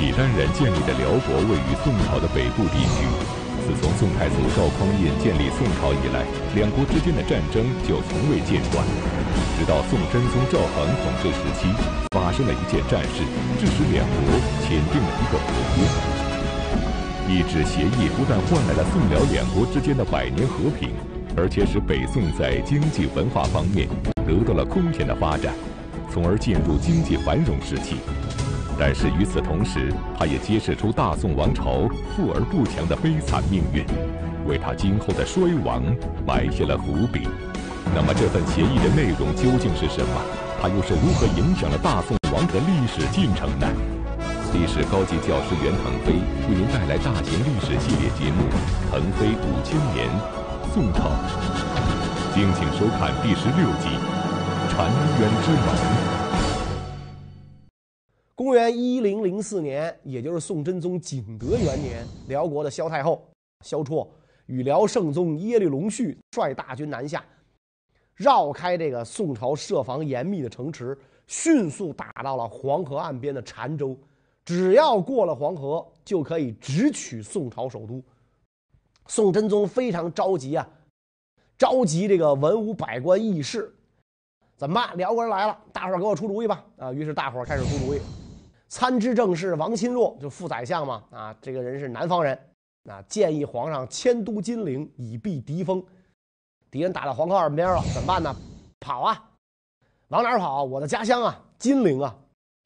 契丹人建立的辽国位于宋朝的北部地区。自从宋太祖赵匡胤建立宋朝以来，两国之间的战争就从未间断。直到宋真宗赵恒统治时期，发生了一件战事，致使两国签订了一个合约。一纸协议不但换来了宋辽两国之间的百年和平，而且使北宋在经济文化方面得到了空前的发展。从而进入经济繁荣时期，但是与此同时，它也揭示出大宋王朝富而不强的悲惨命运，为他今后的衰亡埋下了伏笔。那么，这份协议的内容究竟是什么？它又是如何影响了大宋王的历史进程呢？历史高级教师袁腾飞为您带来大型历史系列节目《腾飞五千年·宋朝》，敬请收看第十六集。澶渊之盟。公元一零零四年，也就是宋真宗景德元年，辽国的萧太后萧绰与辽圣宗耶律隆绪率大军南下，绕开这个宋朝设防严密的城池，迅速打到了黄河岸边的澶州。只要过了黄河，就可以直取宋朝首都。宋真宗非常着急啊，召集这个文武百官议事。怎么办？辽国人来了，大伙给我出主意吧！啊，于是大伙开始出主意。参知政事王钦若就副宰相嘛，啊，这个人是南方人，啊，建议皇上迁都金陵以避敌锋。敌人打到黄河岸边了，怎么办呢？跑啊！往哪儿跑？我的家乡啊，金陵啊！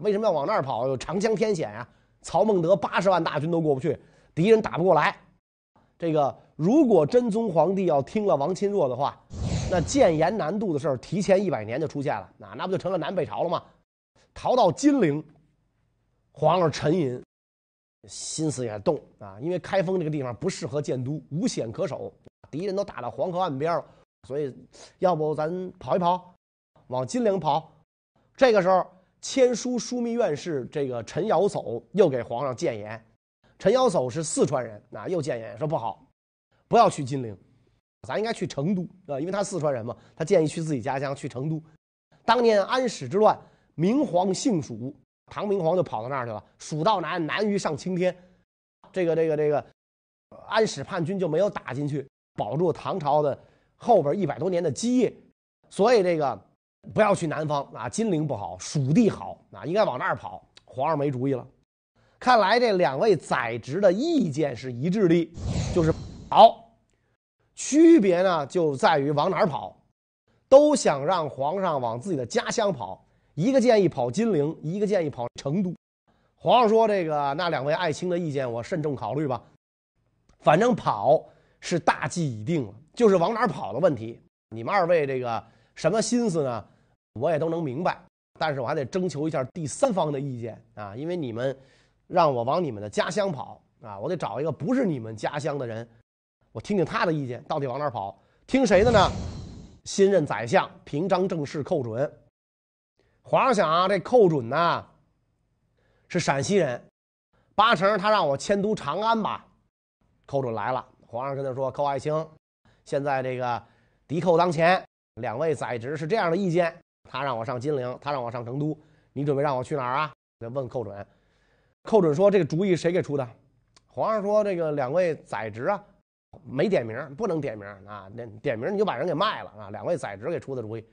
为什么要往那儿跑？有长江天险呀！曹孟德八十万大军都过不去，敌人打不过来。这个如果真宗皇帝要听了王钦若的话。那建言南渡的事儿，提前一百年就出现了，那那不就成了南北朝了吗？逃到金陵，皇上沉吟，心思也动啊，因为开封这个地方不适合建都，无险可守，敌人都打到黄河岸边了，所以要不咱跑一跑，往金陵跑。这个时候，签书枢密院士这个陈尧叟又给皇上谏言，陈尧叟是四川人，啊又谏言说不好，不要去金陵。咱应该去成都啊，因为他四川人嘛，他建议去自己家乡，去成都。当年安史之乱，明皇幸蜀，唐明皇就跑到那儿去了。蜀道难，难于上青天。这个这个这个，安史叛军就没有打进去，保住唐朝的后边一百多年的基业。所以这个不要去南方啊，金陵不好，蜀地好啊，应该往那儿跑。皇上没主意了。看来这两位宰执的意见是一致的，就是跑。区别呢，就在于往哪儿跑，都想让皇上往自己的家乡跑。一个建议跑金陵，一个建议跑成都。皇上说：“这个那两位爱卿的意见，我慎重考虑吧。反正跑是大计已定了，就是往哪儿跑的问题。你们二位这个什么心思呢？我也都能明白。但是我还得征求一下第三方的意见啊，因为你们让我往你们的家乡跑啊，我得找一个不是你们家乡的人。”我听听他的意见，到底往哪儿跑？听谁的呢？新任宰相平章政事寇准。皇上想啊，这寇准呢是陕西人，八成他让我迁都长安吧。寇准来了，皇上跟他说：“寇爱卿，现在这个敌寇当前，两位宰执是这样的意见，他让我上金陵，他让我上成都，你准备让我去哪儿啊？”就问寇准。寇准说：“这个主意谁给出的？”皇上说：“这个两位宰执啊。”没点名，不能点名啊！那点名你就把人给卖了啊！两位宰执给出的主意，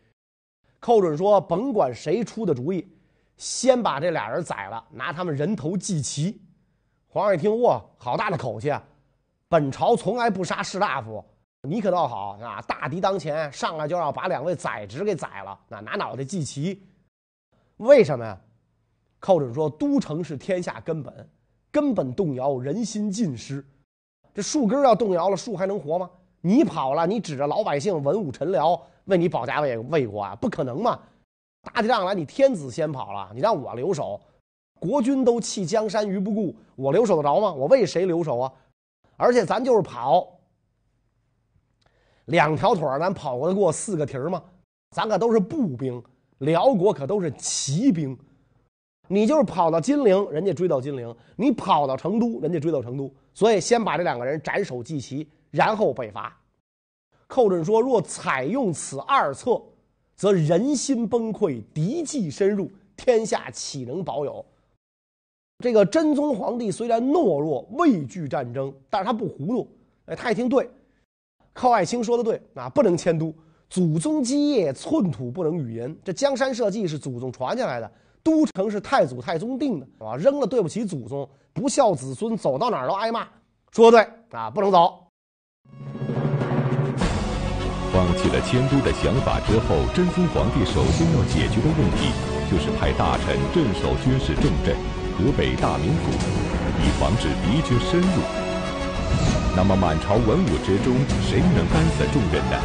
寇准说：“甭管谁出的主意，先把这俩人宰了，拿他们人头祭旗。”皇上一听，哇，好大的口气啊！本朝从来不杀士大夫，你可倒好啊！大敌当前，上来就要把两位宰执给宰了，那拿脑袋祭旗，为什么呀？寇准说：“都城是天下根本，根本动摇，人心尽失。”这树根要动摇了，树还能活吗？你跑了，你指着老百姓、文武臣僚为你保家卫卫国啊？不可能嘛！打起仗来，你天子先跑了，你让我留守，国君都弃江山于不顾，我留守得着吗？我为谁留守啊？而且咱就是跑，两条腿咱跑得过四个蹄儿吗？咱可都是步兵，辽国可都是骑兵。你就是跑到金陵，人家追到金陵；你跑到成都，人家追到成都。所以先把这两个人斩首祭旗，然后北伐。寇准说：“若采用此二策，则人心崩溃，敌计深入，天下岂能保有？”这个真宗皇帝虽然懦弱畏惧战争，但是他不糊涂，哎，他一听对，寇爱卿说的对啊，不能迁都，祖宗基业寸土不能与人，这江山社稷是祖宗传下来的，都城是太祖太宗定的，是吧？扔了对不起祖宗，不孝子孙走到哪都挨骂，说的对啊，不能走。放弃了迁都的想法之后，真宗皇帝首先要解决的问题就是派大臣镇守军事重镇河北大名府，以防止敌军深入。那么满朝文武之中，谁能担此重任呢？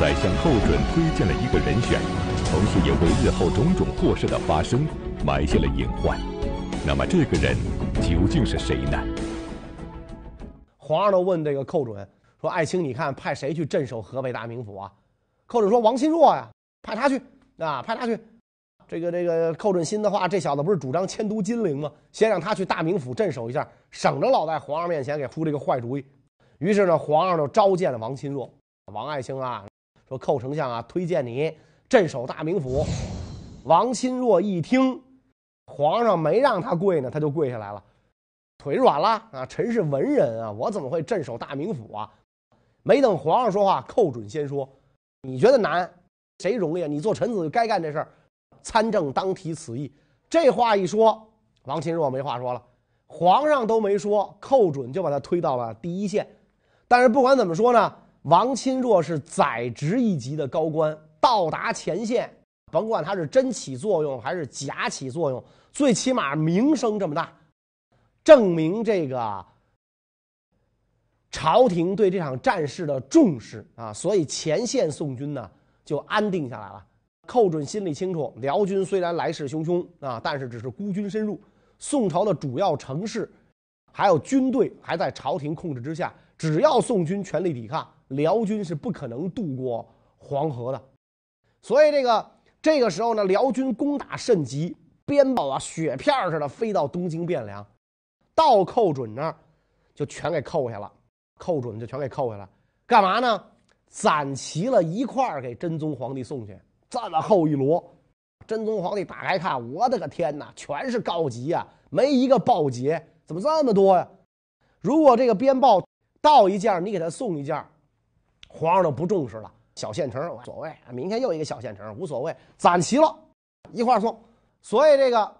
宰相寇准推荐了一个人选，同时也为日后种种祸事的发生埋下了隐患。那么这个人究竟是谁呢？皇上都问这个寇准。说爱卿，你看派谁去镇守河北大名府啊？寇准说王钦若呀，派他去啊，派他去。这个这个寇准心的话，这小子不是主张迁都金陵吗？先让他去大名府镇守一下，省着老在皇上面前给出这个坏主意。于是呢，皇上就召见了王钦若。王爱卿啊，说寇丞相啊，推荐你镇守大名府。王钦若一听，皇上没让他跪呢，他就跪下来了，腿软了啊！臣是文人啊，我怎么会镇守大名府啊？没等皇上说话，寇准先说：“你觉得难，谁容易啊？你做臣子就该干这事儿，参政当提此意。”这话一说，王钦若没话说了。皇上都没说，寇准就把他推到了第一线。但是不管怎么说呢，王钦若是宰执一级的高官，到达前线，甭管他是真起作用还是假起作用，最起码名声这么大，证明这个。朝廷对这场战事的重视啊，所以前线宋军呢就安定下来了。寇准心里清楚，辽军虽然来势汹汹啊，但是只是孤军深入，宋朝的主要城市还有军队还在朝廷控制之下。只要宋军全力抵抗，辽军是不可能渡过黄河的。所以这个这个时候呢，辽军攻打甚急，鞭炮啊雪片似的飞到东京汴梁，到寇准那儿就全给扣下了。寇准就全给扣下来，干嘛呢？攒齐了一块儿给真宗皇帝送去，这么厚一摞。真宗皇帝打开看，我的个天哪，全是告急呀，没一个报捷，怎么这么多呀？如果这个鞭报到一件，你给他送一件，皇上就不重视了。小县城无所谓，明天又一个小县城无所谓，攒齐了，一块送。所以这个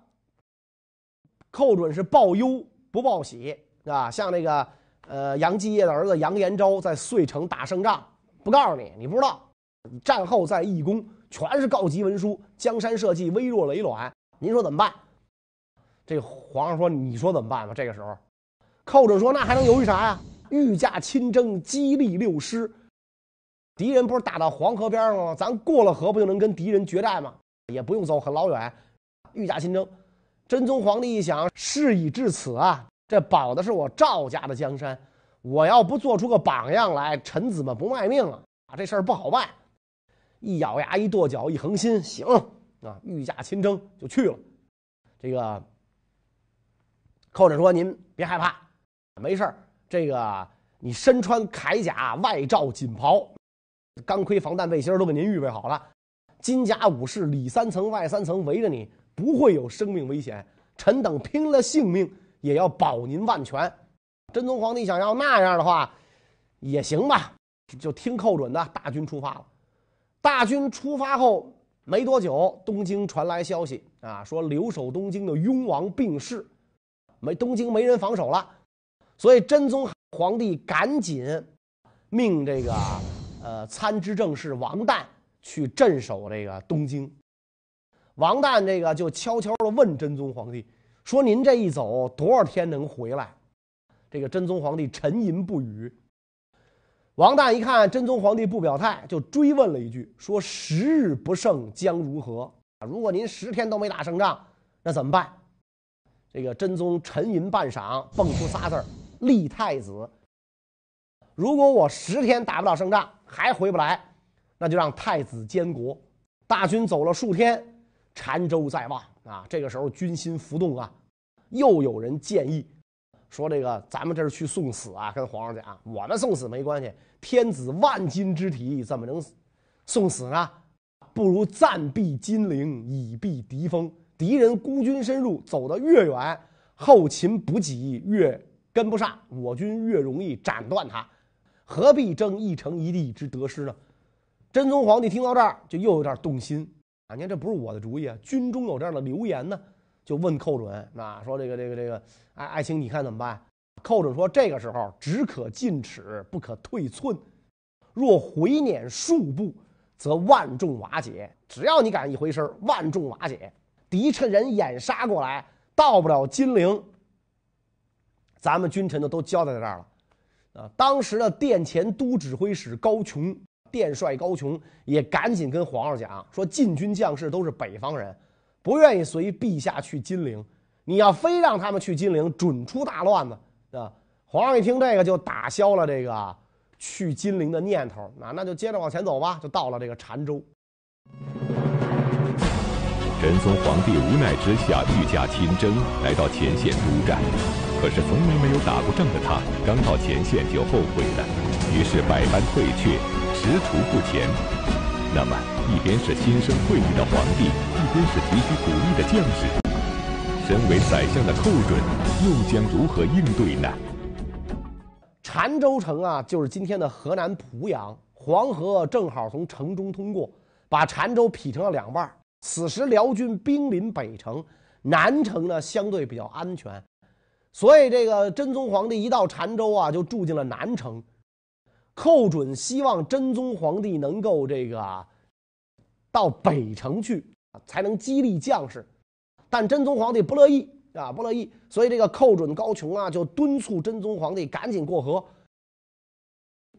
寇准是报忧不报喜啊，像那个。呃，杨继业的儿子杨延昭在遂城打胜仗，不告诉你，你不知道。战后在义工，全是告急文书，江山社稷微弱累卵，您说怎么办？这皇上说：“你说怎么办吧？”这个时候，寇准说：“那还能犹豫啥呀？御驾亲征，激励六师。敌人不是打到黄河边上吗？咱过了河，不就能跟敌人决战吗？也不用走很老远，御驾亲征。”真宗皇帝一想，事已至此啊。这保的是我赵家的江山，我要不做出个榜样来，臣子们不卖命了啊！这事儿不好办。一咬牙，一跺脚，一横心，行啊！御驾亲征就去了。这个寇准说：“您别害怕，没事儿。这个你身穿铠甲，外罩锦袍，钢盔防弹背心都给您预备好了，金甲武士里三层外三层围着你，不会有生命危险。臣等拼了性命。”也要保您万全。真宗皇帝想要那样的话，也行吧，就听寇准的。大军出发了。大军出发后没多久，东京传来消息啊，说留守东京的雍王病逝，没东京没人防守了，所以真宗皇帝赶紧命这个呃参知政事王旦去镇守这个东京。王旦这个就悄悄的问真宗皇帝。说您这一走多少天能回来？这个真宗皇帝沉吟不语。王旦一看真宗皇帝不表态，就追问了一句：“说十日不胜将如何？如果您十天都没打胜仗，那怎么办？”这个真宗沉吟半晌，蹦出仨字儿：“立太子。”如果我十天打不了胜仗，还回不来，那就让太子监国。大军走了数天，澶州在望啊！这个时候军心浮动啊。又有人建议说：“这个咱们这是去送死啊！跟皇上讲，我们送死没关系。天子万金之体，怎么能送死呢？不如暂避金陵，以避敌锋。敌人孤军深入，走得越远，后勤补给越跟不上，我军越容易斩断它，何必争一城一地之得失呢？真宗皇帝听到这儿就又有点动心啊！你看这不是我的主意啊，军中有这样的流言呢，就问寇准啊，说这个这个这个，爱爱卿你看怎么办？寇准说这个时候只可进尺，不可退寸，若回撵数步，则万众瓦解。只要你敢一回身，万众瓦解，敌趁人掩杀过来。到不了金陵，咱们君臣就都交代在这儿了，啊！当时的殿前都指挥使高琼，殿帅高琼也赶紧跟皇上讲说，禁军将士都是北方人，不愿意随陛下去金陵，你要非让他们去金陵，准出大乱子啊！皇上一听这个，就打消了这个去金陵的念头，那那就接着往前走吧，就到了这个澶州。仁宗皇帝无奈之下，御驾亲征，来到前线督战。可是从来没有打过仗的他，刚到前线就后悔了，于是百般退却，踟蹰不前。那么，一边是心生愧意的皇帝，一边是急需鼓励的将士，身为宰相的寇准又将如何应对呢？澶州城啊，就是今天的河南濮阳，黄河正好从城中通过，把澶州劈成了两半。此时辽军兵临北城，南城呢相对比较安全，所以这个真宗皇帝一到澶州啊，就住进了南城。寇准希望真宗皇帝能够这个到北城去，才能激励将士，但真宗皇帝不乐意啊，不乐意，所以这个寇准、高琼啊就敦促真宗皇帝赶紧过河。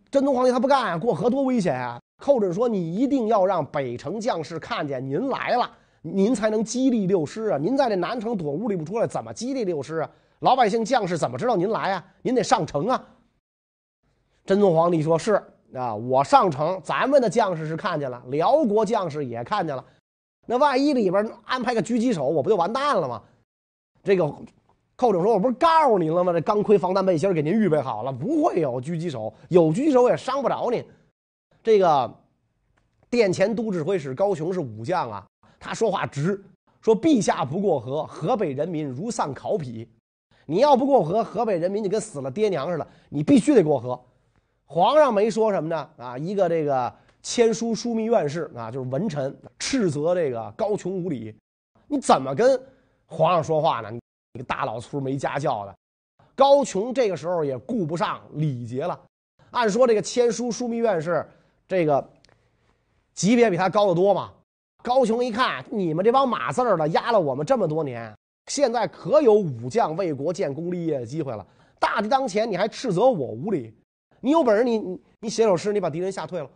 真宗皇帝他不干啊，过河多危险啊！寇准说：“你一定要让北城将士看见您来了，您才能激励六师啊！您在这南城躲屋里不出来，怎么激励六师啊？老百姓将士怎么知道您来啊？您得上城啊！”真宗皇帝说：“是啊，我上城，咱们的将士是看见了，辽国将士也看见了。那万一里边安排个狙击手，我不就完蛋了吗？”这个寇准说：“我不是告诉您了吗？这钢盔防弹背心给您预备好了，不会有狙击手，有狙击手也伤不着您。”这个殿前都指挥使高雄是武将啊，他说话直，说陛下不过河，河北人民如丧考妣。你要不过河，河北人民就跟死了爹娘似的，你必须得过河。皇上没说什么呢？啊，一个这个签书枢密院士啊，就是文臣，斥责这个高琼无礼。你怎么跟皇上说话呢？你个大老粗没家教的。高琼这个时候也顾不上礼节了。按说这个签书枢密院士。这个级别比他高得多嘛？高琼一看，你们这帮码字儿的压了我们这么多年，现在可有武将为国建功立业的机会了。大敌当前，你还斥责我无礼？你有本事，你你你写首诗，你把敌人吓退了。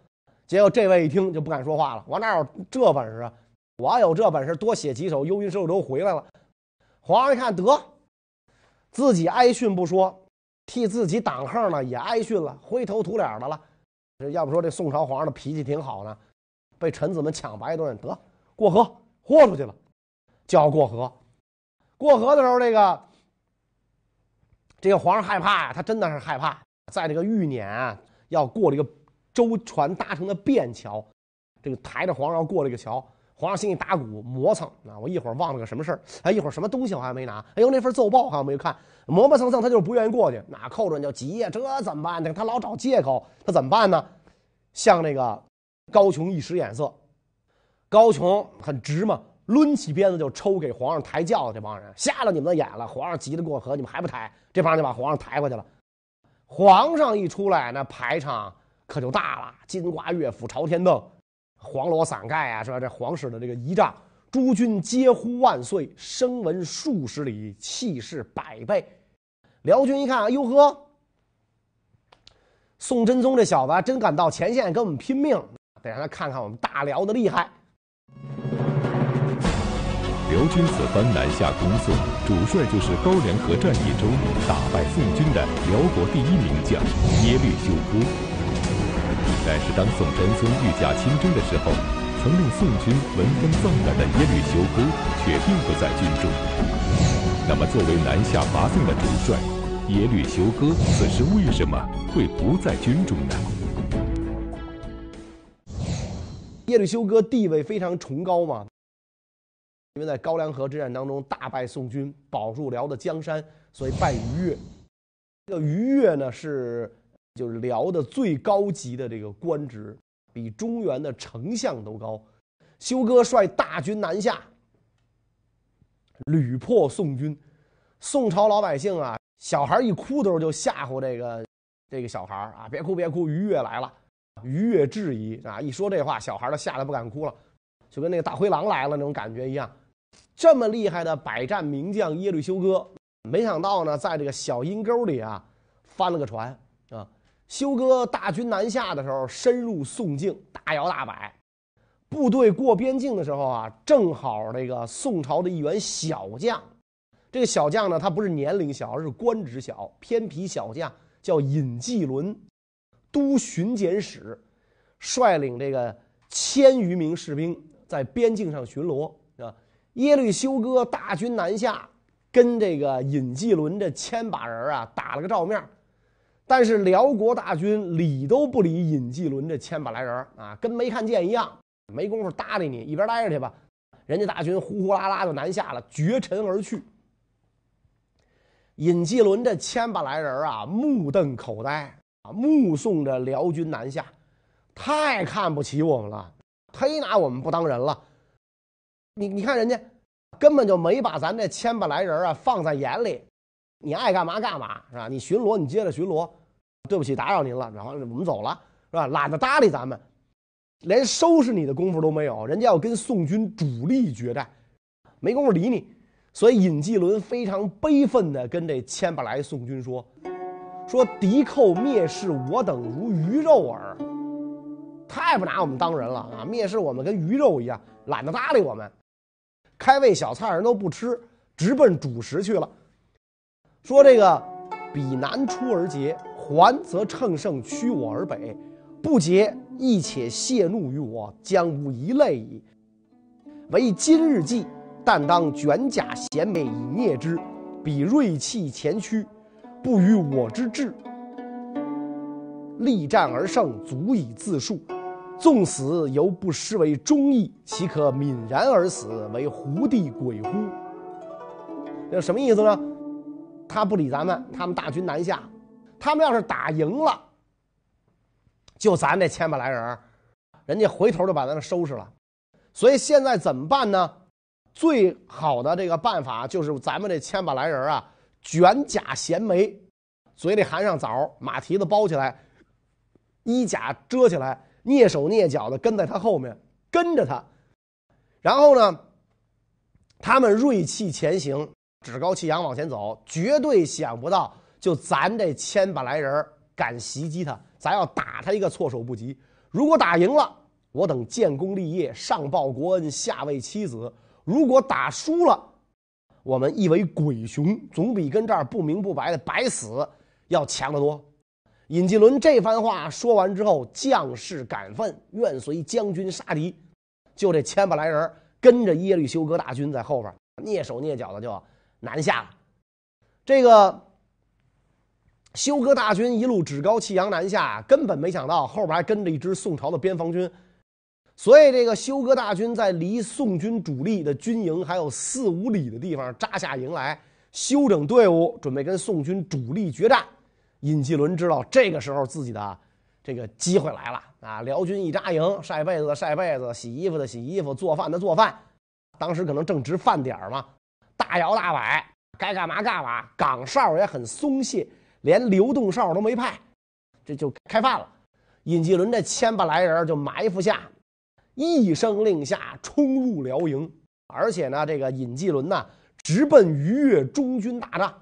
结果这位一听就不敢说话了。我哪有这本事啊？我有这本事，多写几首幽云收舟回来了。皇上一看，得自己挨训不说，替自己挡横呢也挨训了，灰头土脸的了。要不说这宋朝皇上的脾气挺好呢，被臣子们抢白一顿，得过河豁出去了，就要过河。过河的时候，这个这个皇上害怕呀，他真的是害怕。在这个御辇啊要过这个舟船搭成的便桥，这个抬着皇上要过这个桥，皇上心里打鼓磨蹭啊！我一会儿忘了个什么事儿，哎，一会儿什么东西我还没拿，哎呦，那份奏报还没看。磨磨蹭蹭，他就是不愿意过去。那寇准就急呀，这怎么办呢？他老找借口，他怎么办呢？向那个高琼一使眼色，高琼很直嘛，抡起鞭子就抽给皇上抬轿子。这帮人瞎了你们的眼了。皇上急得过河，你们还不抬？这帮人就把皇上抬过去了。皇上一出来，那排场可就大了，金瓜乐府、朝天凳、黄罗伞盖啊，是吧这皇室的这个仪仗。诸军皆呼万岁，声闻数十里，气势百倍。辽军一看，哎呦呵，宋真宗这小子真敢到前线跟我们拼命，得让他看看我们大辽的厉害。辽军此番南下攻宋，主帅就是高梁河战役中打败宋军的辽国第一名将耶律休哥。但是当宋真宗御驾亲征的时候。曾令宋军闻风丧胆的耶律休哥却并不在军中。那么，作为南下伐宋的主帅，耶律休哥此时为什么会不在军中呢？耶律休哥地位非常崇高嘛，因为在高梁河之战当中大败宋军，保住辽的江山，所以拜于越。这个于越呢是就是辽的最高级的这个官职，比中原的丞相都高。休哥率大军南下，屡破宋军。宋朝老百姓啊，小孩一哭的时候就吓唬这个这个小孩啊，别哭别哭，于越来了。于越质疑啊，一说这话，小孩都吓得不敢哭了，就跟那个大灰狼来了那种感觉一样。这么厉害的百战名将耶律休哥，没想到呢，在这个小阴沟里啊，翻了个船啊。休哥大军南下的时候，深入宋境，大摇大摆，部队过边境的时候啊，正好这个宋朝的一员小将，这个小将呢，他不是年龄小，而是官职小，偏僻小将，叫尹继伦，都巡检使，率领这个千余名士兵在边境上巡逻。耶律休哥大军南下，跟这个尹继伦这千把人啊打了个照面，但是辽国大军理都不理尹继伦这千把来人啊，跟没看见一样，没工夫搭理你，一边待着去吧。人家大军呼呼啦啦就南下了，绝尘而去。尹继伦这千把来人啊，目瞪口呆啊，目送着辽军南下，太看不起我们了，忒拿我们不当人了。你你看人家根本就没把咱这千把来人啊放在眼里，你爱干嘛干嘛是吧？你巡逻你接着巡逻，对不起打扰您了，然后我们走了是吧？懒得搭理咱们，连收拾你的功夫都没有。人家要跟宋军主力决战，没工夫理你。所以尹继伦非常悲愤地跟这千把来宋军说：“说敌寇蔑视我等如鱼肉耳，太不拿我们当人了啊！蔑视我们跟鱼肉一样，懒得搭理我们。”开胃小菜人都不吃，直奔主食去了。说这个，彼南出而捷，还则乘胜驱我而北，不捷亦且泄怒于我，将无一类矣。为今日计，但当卷甲衔枚以灭之。彼锐气前驱，不与我之志。力战而胜，足以自述。纵死犹不失为忠义，岂可泯然而死，为胡地鬼乎？这什么意思呢？他不理咱们，他们大军南下，他们要是打赢了，就咱这千把来人，人家回头就把咱们收拾了。所以现在怎么办呢？最好的这个办法就是咱们这千把来人啊，卷甲衔枚，嘴里含上枣，马蹄子包起来，衣甲遮起来。蹑手蹑脚的跟在他后面，跟着他，然后呢，他们锐气前行，趾高气扬往前走，绝对想不到，就咱这千把来人敢袭击他，咱要打他一个措手不及。如果打赢了，我等建功立业，上报国恩，下为妻子；如果打输了，我们亦为鬼雄，总比跟这儿不明不白的白死要强得多。尹继伦这番话说完之后，将士感愤，愿随将军杀敌。就这千把来人跟着耶律休哥大军在后边，蹑手蹑脚的就南下了。这个休哥大军一路趾高气扬南下，根本没想到后边还跟着一支宋朝的边防军。所以，这个休哥大军在离宋军主力的军营还有四五里的地方扎下营来，休整队伍，准备跟宋军主力决战。尹继伦知道这个时候自己的这个机会来了啊！辽军一扎营，晒被子的晒被子，洗衣服的洗衣服，做饭的做饭。当时可能正值饭点嘛，大摇大摆，该干嘛干嘛。岗哨也很松懈，连流动哨都没派，这就开饭了。尹继伦这千把来人就埋伏下，一声令下，冲入辽营，而且呢，这个尹继伦呢，直奔于越中军大帐。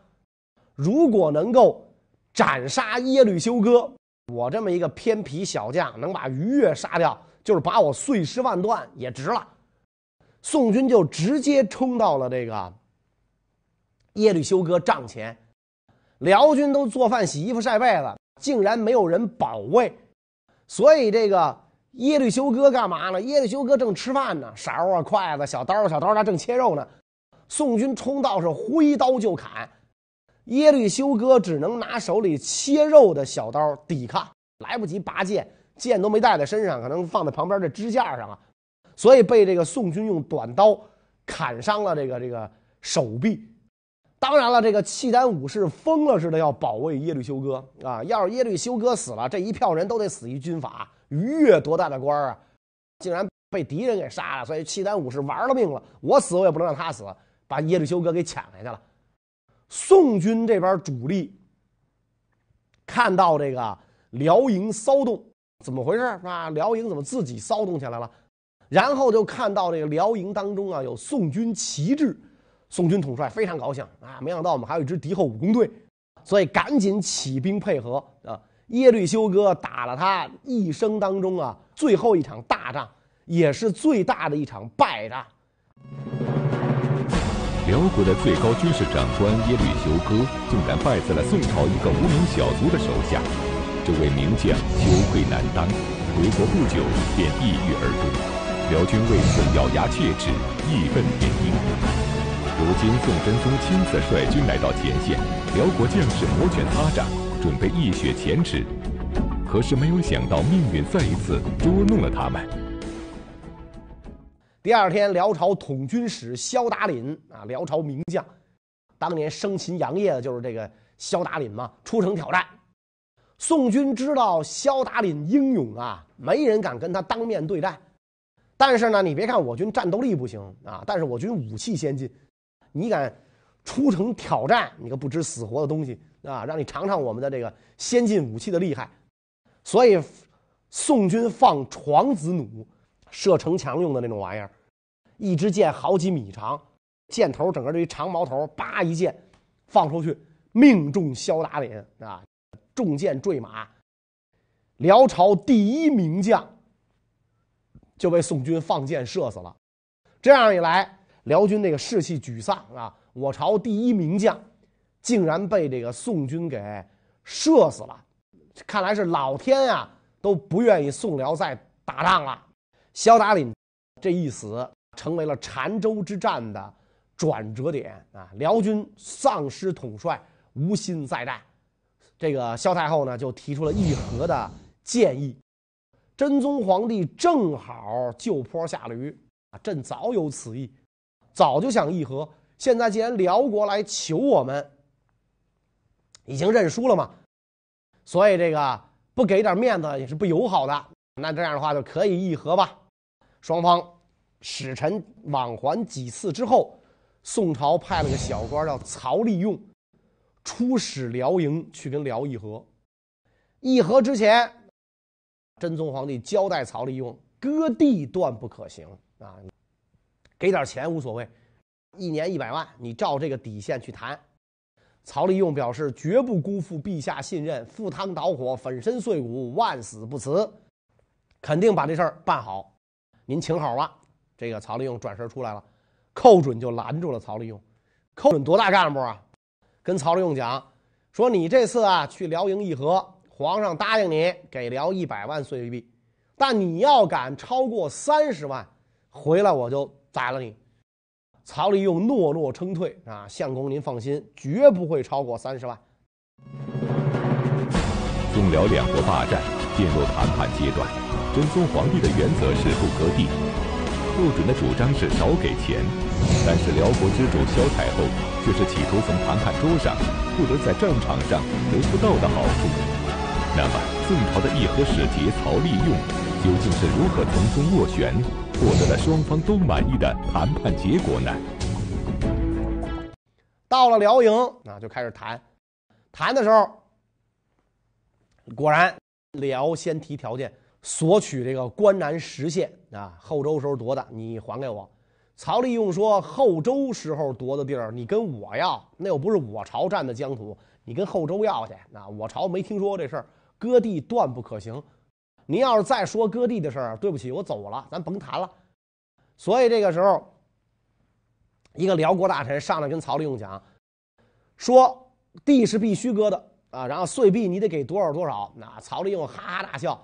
如果能够。斩杀耶律休哥，我这么一个偏僻小将能把于越杀掉，就是把我碎尸万段也值了。宋军就直接冲到了这个耶律休哥帐前，辽军都做饭、洗衣服、晒被子，竟然没有人保卫。所以这个耶律休哥干嘛呢？耶律休哥正吃饭呢，勺啊、筷子、小刀、小刀，他正切肉呢。宋军冲到是挥刀就砍。耶律休哥只能拿手里切肉的小刀抵抗，来不及拔剑，剑都没带在身上，可能放在旁边的支架上啊，所以被这个宋军用短刀砍伤了这个这个手臂。当然了，这个契丹武士疯了似的要保卫耶律休哥啊！要是耶律休哥死了，这一票人都得死于军阀。于越多大的官啊，竟然被敌人给杀了，所以契丹武士玩了命了，我死我也不能让他死，把耶律休哥给抢下去了。宋军这边主力看到这个辽营骚动，怎么回事啊？辽营怎么自己骚动起来了？然后就看到这个辽营当中啊有宋军旗帜，宋军统帅非常高兴啊，没想到我们还有一支敌后武工队，所以赶紧起兵配合啊。耶律休哥打了他一生当中啊最后一场大仗，也是最大的一场败仗。辽国的最高军事长官耶律休哥竟然败在了宋朝一个无名小卒的手下，这位名将羞愧难当，回国不久便抑郁而终。辽军为此咬牙切齿，义愤填膺。如今宋真宗亲自率军来到前线，辽国将士摩拳擦掌。准备一雪前耻，可是没有想到命运再一次捉弄了他们。第二天，辽朝统军使萧达林啊，辽朝名将，当年生擒杨业的就是这个萧达林嘛，出城挑战。宋军知道萧达林英勇啊，没人敢跟他当面对战。但是呢，你别看我军战斗力不行啊，但是我军武器先进，你敢出城挑战，你个不知死活的东西！啊，让你尝尝我们的这个先进武器的厉害，所以宋军放床子弩，射城墙用的那种玩意儿，一支箭好几米长，箭头整个这一长矛头，叭一箭放出去，命中萧达林啊，中箭坠马，辽朝第一名将就被宋军放箭射死了。这样一来，辽军那个士气沮丧啊，我朝第一名将。竟然被这个宋军给射死了，看来是老天啊都不愿意宋辽再打仗了。萧达林这一死，成为了澶州之战的转折点啊！辽军丧失统帅，无心再战。这个萧太后呢，就提出了议和的建议。真宗皇帝正好就坡下驴啊，朕早有此意，早就想议和。现在既然辽国来求我们。已经认输了嘛，所以这个不给点面子也是不友好的。那这样的话就可以议和吧。双方使臣往还几次之后，宋朝派了个小官叫曹利用，出使辽营去跟辽议和。议和之前，真宗皇帝交代曹利用，割地断不可行啊，给点钱无所谓，一年一百万，你照这个底线去谈。曹利用表示绝不辜负陛下信任，赴汤蹈火，粉身碎骨，万死不辞，肯定把这事儿办好。您请好吧。这个曹利用转身出来了，寇准就拦住了曹利用。寇准多大干部啊？跟曹利用讲说：“你这次啊去辽营议和，皇上答应你给辽一百万岁币，但你要敢超过三十万，回来我就宰了你。”曹利用诺诺称退啊，相公您放心，绝不会超过三十万。宋辽两国霸占进入谈判阶段，真宗皇帝的原则是不割地，寇准的主张是少给钱，但是辽国之主萧太后却是企图从谈判桌上获得在战场上得不到的好处。那么，宋朝的议和使节曹利用究竟是如何从中斡旋？获得了双方都满意的谈判结果呢。到了辽营那，就开始谈。谈的时候，果然辽先提条件，索取这个关南十县啊，后周时候夺的，你还给我。曹利用说，后周时候夺的地儿，你跟我要，那又不是我朝占的疆土，你跟后周要去。那我朝没听说过这事儿，割地断不可行。您要是再说割地的事儿，对不起，我走了，咱甭谈了。所以这个时候，一个辽国大臣上来跟曹利用讲，说地是必须割的啊，然后岁币你得给多少多少。那曹利用哈哈大笑，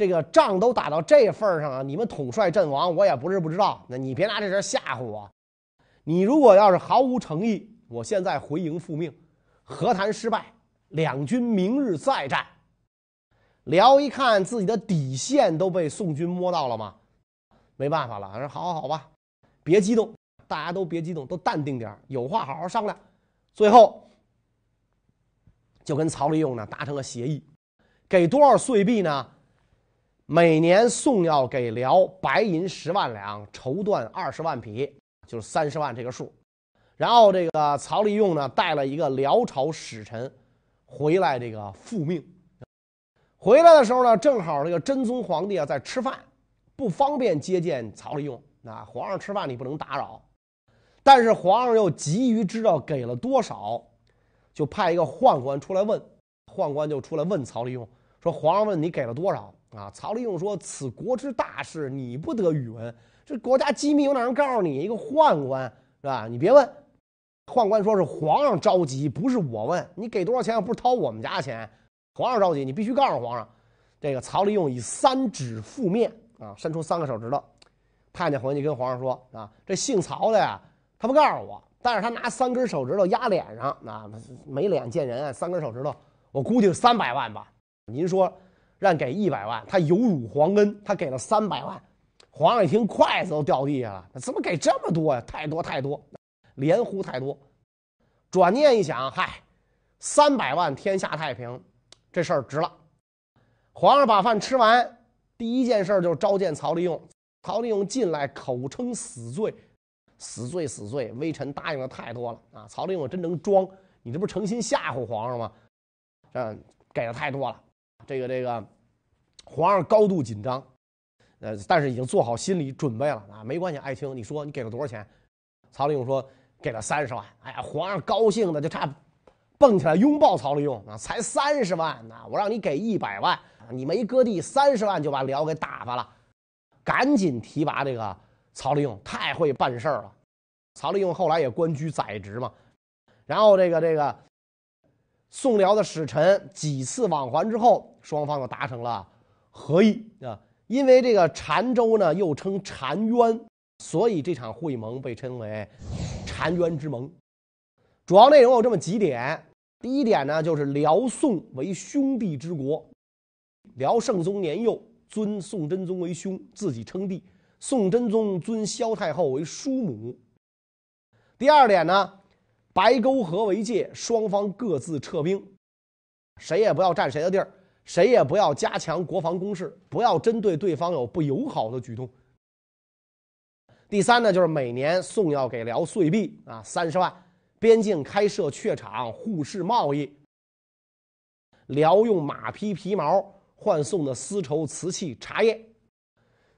这个仗都打到这份上了，你们统帅阵亡，我也不是不知道。那你别拿这事吓唬我。你如果要是毫无诚意，我现在回营复命，和谈失败，两军明日再战。辽一看自己的底线都被宋军摸到了吗？没办法了，说好好好吧，别激动，大家都别激动，都淡定点有话好好商量。最后就跟曹利用呢达成了协议，给多少岁币呢？每年宋要给辽白银十万两，绸缎二十万匹，就是三十万这个数。然后这个曹利用呢带了一个辽朝使臣回来，这个复命。回来的时候呢，正好这个真宗皇帝啊在吃饭，不方便接见曹利用。啊，皇上吃饭你不能打扰，但是皇上又急于知道给了多少，就派一个宦官出来问。宦官就出来问曹利用说：“皇上问你给了多少？”啊，曹利用说：“此国之大事，你不得与闻。这国家机密，有哪人告诉你？一个宦官是吧？你别问。”宦官说是皇上着急，不是我问你给多少钱，不是掏我们家钱。皇上着急，你必须告诉皇上。这个曹利用以三指覆面啊，伸出三个手指头。太监回去跟皇上说啊，这姓曹的呀，他不告诉我，但是他拿三根手指头压脸上，啊，没脸见人，三根手指头，我估计是三百万吧。您说让给一百万，他有辱皇恩，他给了三百万。皇上一听，筷子都掉地下了，怎么给这么多呀？太多太多。连呼太多，转念一想，嗨，三百万天下太平，这事儿值了。皇上把饭吃完，第一件事就召见曹利用。曹利用进来，口称死罪，死罪死罪。微臣答应的太多了啊！曹利用真能装，你这不是诚心吓唬皇上吗？嗯，给的太多了。这个这个，皇上高度紧张，呃，但是已经做好心理准备了啊。没关系，爱卿，你说你给了多少钱？曹利用说。给了三十万，哎呀，皇上高兴的就差蹦起来拥抱曹利用啊！才三十万呢，我让你给一百万，你没割地，三十万就把辽给打发了，赶紧提拔这个曹利用，太会办事了。曹利用后来也官居宰执嘛，然后这个这个宋辽的使臣几次往还之后，双方又达成了和议啊，因为这个澶州呢又称澶渊，所以这场会盟被称为。澶渊之盟，主要内容有这么几点。第一点呢，就是辽宋为兄弟之国，辽圣宗年幼，尊宋真宗为兄，自己称帝；宋真宗尊萧太后为叔母。第二点呢，白沟河为界，双方各自撤兵，谁也不要占谁的地儿，谁也不要加强国防攻势，不要针对对方有不友好的举动。第三呢，就是每年宋要给辽岁币啊三十万，边境开设榷场，互市贸易。辽用马匹皮毛换宋的丝绸、瓷器、茶叶。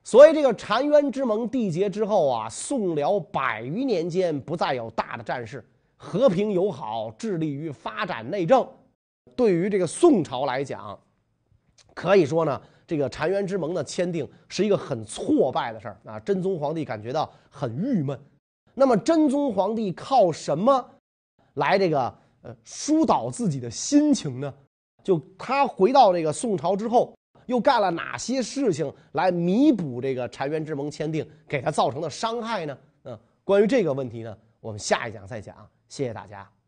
所以这个澶渊之盟缔结之后啊，宋辽百余年间不再有大的战事，和平友好，致力于发展内政。对于这个宋朝来讲，可以说呢。这个澶渊之盟的签订是一个很挫败的事儿啊！真宗皇帝感觉到很郁闷。那么真宗皇帝靠什么来这个呃疏导自己的心情呢？就他回到这个宋朝之后，又干了哪些事情来弥补这个澶渊之盟签订给他造成的伤害呢？嗯，关于这个问题呢，我们下一讲再讲。谢谢大家。